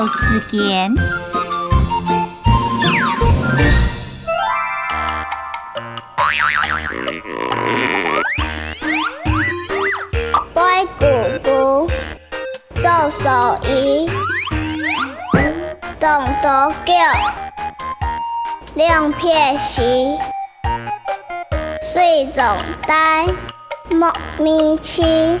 做时间。白骨骨做手艺，动刀刀亮片石，睡总呆，猫咪咪。